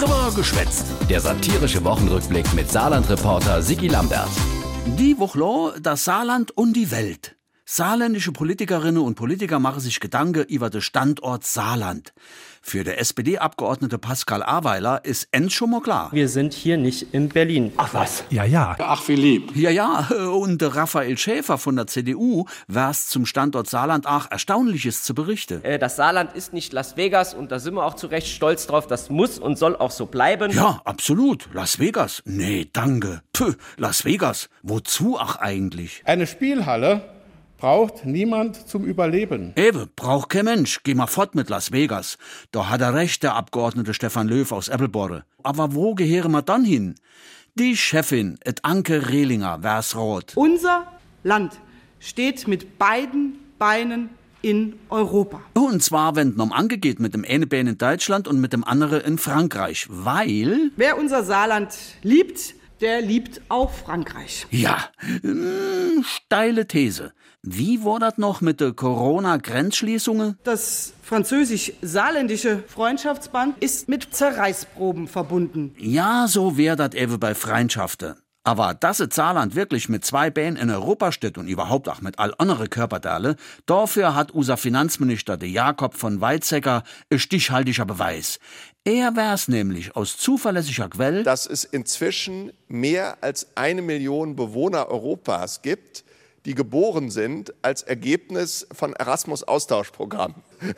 Drüber geschwätzt. Der satirische Wochenrückblick mit Saarland-Reporter Sigi Lambert. Die Woche das Saarland und die Welt. Saarländische Politikerinnen und Politiker machen sich Gedanken über den Standort Saarland. Für der SPD-Abgeordnete Pascal Aweiler ist end schon mal klar. Wir sind hier nicht in Berlin. Ach was? Ja, ja. Ach, wie lieb. Ja, ja, und Raphael Schäfer von der CDU wär's zum Standort Saarland auch Erstaunliches zu berichten. Äh, das Saarland ist nicht Las Vegas und da sind wir auch zu Recht stolz drauf. Das muss und soll auch so bleiben. Ja, absolut. Las Vegas? Nee, danke. Puh, Las Vegas. Wozu ach eigentlich? Eine Spielhalle braucht niemand zum Überleben. Ewe, braucht kein Mensch. Geh mal fort mit Las Vegas. Da hat er recht, der Abgeordnete Stefan Löw aus Eppelborre. Aber wo gehören wir dann hin? Die Chefin, et Anke Rehlinger, wär's rot. Unser Land steht mit beiden Beinen in Europa. Und zwar, wenn es um Anke geht, mit dem einen Bein in Deutschland und mit dem anderen in Frankreich. Weil, Wer unser Saarland liebt, der liebt auch Frankreich. ja, mm, steile These. Wie war das noch mit der Corona-Grenzschließungen? Das französisch-saarländische Freundschaftsband ist mit Zerreißproben verbunden. Ja, so wär dat ewe bei Freundschaften. Aber dass es Saarland wirklich mit zwei Beinen in Europa steht und überhaupt auch mit all andere Körperteile, dafür hat unser Finanzminister de Jakob von Weizsäcker ein stichhaltiger Beweis. Er wär's nämlich aus zuverlässiger Quelle, dass es inzwischen mehr als eine Million Bewohner Europas gibt, die geboren sind als Ergebnis von Erasmus-Austauschprogrammen.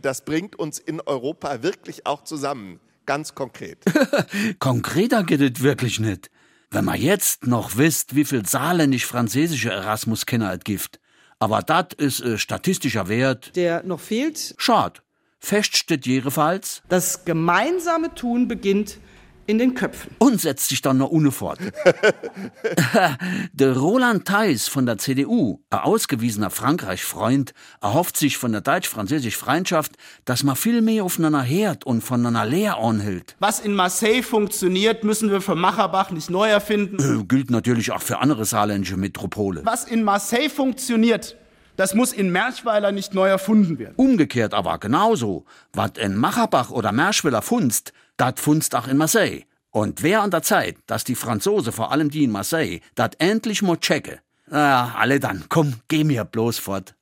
Das bringt uns in Europa wirklich auch zusammen, ganz konkret. konkreter geht es wirklich nicht. Wenn man jetzt noch wisst, wie viel saarländisch-französische Erasmus-Kenner es gibt. Aber dat ist äh, statistischer Wert. Der noch fehlt, Schad. Fest steht jedenfalls das gemeinsame Tun beginnt in den Köpfen. und setzt sich dann noch ohne fort. der Roland Theis von der CDU, ein ausgewiesener Frankreich-Freund, erhofft sich von der deutsch-französischen Freundschaft, dass man viel mehr aufeinander hört und voneinander leer anhält. Was in Marseille funktioniert, müssen wir für Macherbach nicht neu erfinden. Äh, gilt natürlich auch für andere saarländische Metropole. Was in Marseille funktioniert, das muss in Merchweiler nicht neu erfunden werden. Umgekehrt aber genauso. Was in Macherbach oder Merschwiller funzt, dat funzt auch in Marseille. Und wer an der Zeit, dass die Franzose, vor allem die in Marseille, dat endlich mal checke. Ah, alle dann, komm, geh mir bloß fort.